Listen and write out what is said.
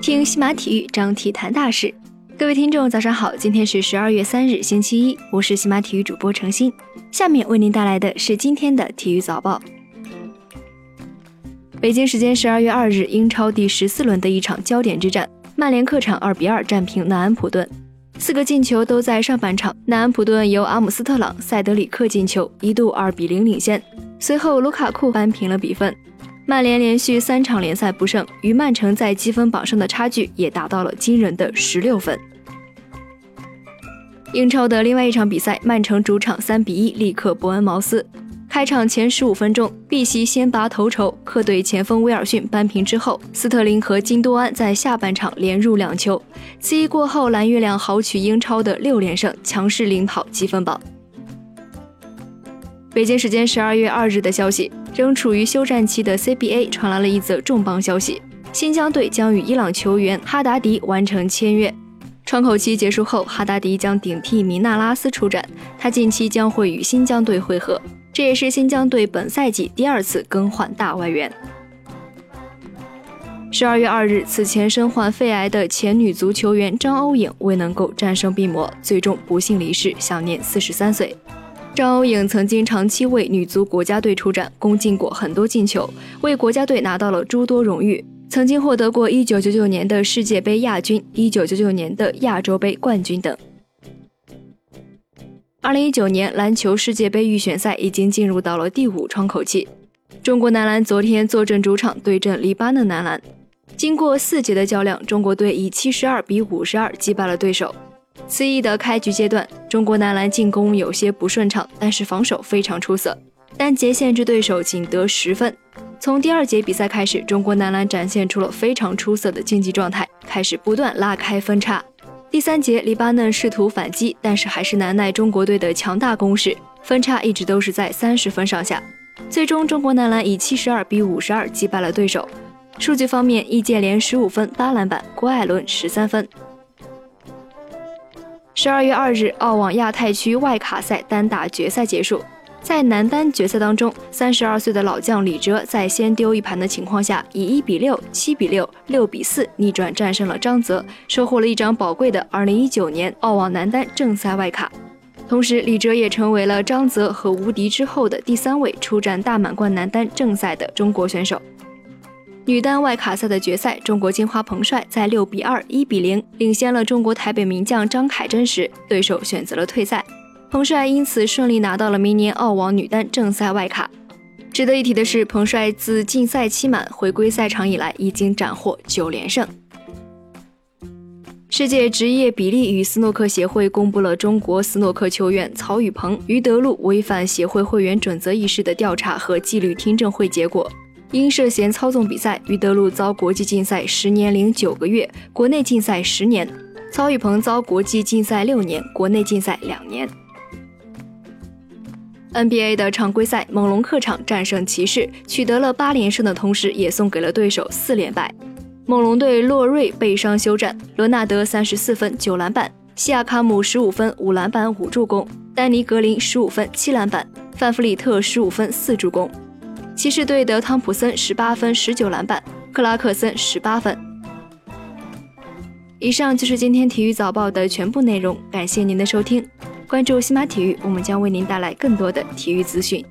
听西马体育，张体谈大事。各位听众，早上好！今天是十二月三日，星期一，我是西马体育主播程鑫。下面为您带来的是今天的体育早报。北京时间十二月二日，英超第十四轮的一场焦点之战，曼联客场二比二战平南安普顿，四个进球都在上半场。南安普顿由阿姆斯特朗、塞德里克进球，一度二比零领先，随后卢卡库扳平了比分。曼联连续三场联赛不胜，与曼城在积分榜上的差距也达到了惊人的十六分。英超的另外一场比赛，曼城主场三比一力克伯恩茅斯。开场前十五分钟，碧玺先拔头筹，客队前锋威尔逊扳平之后，斯特林和金多安在下半场连入两球。此役过后，蓝月亮豪取英超的六连胜，强势领跑积分榜。北京时间十二月二日的消息，仍处于休战期的 CBA 传来了一则重磅消息：新疆队将与伊朗球员哈达迪完成签约。窗口期结束后，哈达迪将顶替米纳拉斯出战，他近期将会与新疆队会合，这也是新疆队本赛季第二次更换大外援。十二月二日，此前身患肺癌的前女足球员张欧颖未能够战胜病魔，最终不幸离世，享年四十三岁。张欧颖曾经长期为女足国家队出战，攻进过很多进球，为国家队拿到了诸多荣誉，曾经获得过1999年的世界杯亚军、1999年的亚洲杯冠军等。2019年篮球世界杯预选赛已经进入到了第五窗口期，中国男篮昨天坐镇主场对阵黎巴嫩男篮，经过四节的较量，中国队以72比52击败了对手。此役的开局阶段，中国男篮进攻有些不顺畅，但是防守非常出色，单节限制对手仅得十分。从第二节比赛开始，中国男篮展现出了非常出色的竞技状态，开始不断拉开分差。第三节，黎巴嫩试图反击，但是还是难耐中国队的强大攻势，分差一直都是在三十分上下。最终，中国男篮以七十二比五十二击败了对手。数据方面，易建联十五分八篮板，郭艾伦十三分。十二月二日，澳网亚太区外卡赛单打决赛结束。在男单决赛当中，三十二岁的老将李哲在先丢一盘的情况下，以一比六、七比六、六比四逆转战胜了张泽，收获了一张宝贵的二零一九年澳网男单正赛外卡。同时，李哲也成为了张泽和吴迪之后的第三位出战大满贯男单正赛的中国选手。女单外卡赛的决赛，中国金花彭帅在六比二、一比零领先了中国台北名将张凯珍时，对手选择了退赛，彭帅因此顺利拿到了明年澳网女单正赛外卡。值得一提的是，彭帅自禁赛期满回归赛场以来，已经斩获九连胜。世界职业比利与斯诺克协会公布了中国斯诺克球员曹宇鹏、于德禄违反协会会员准则一事的调查和纪律听证会结果。因涉嫌操纵比赛，于德禄遭国际禁赛十年零九个月，国内禁赛十年；曹宇鹏遭国际禁赛六年，国内禁赛两年。NBA 的常规赛，猛龙客场战胜骑士，取得了八连胜的同时，也送给了对手四连败。猛龙队洛瑞被伤休战，罗纳德三十四分九篮板，西亚卡姆十五分五篮板五助攻，丹尼格林十五分七篮板，范弗里特十五分四助攻。骑士队的汤普森十八分十九篮板，克拉克森十八分。以上就是今天体育早报的全部内容，感谢您的收听。关注西马体育，我们将为您带来更多的体育资讯。